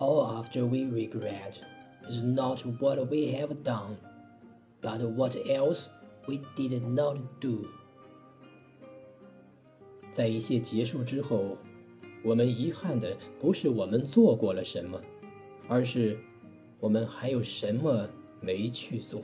All after we regret is not what we have done, but what else we did not do. 在一切结束之后，我们遗憾的不是我们做过了什么，而是我们还有什么没去做。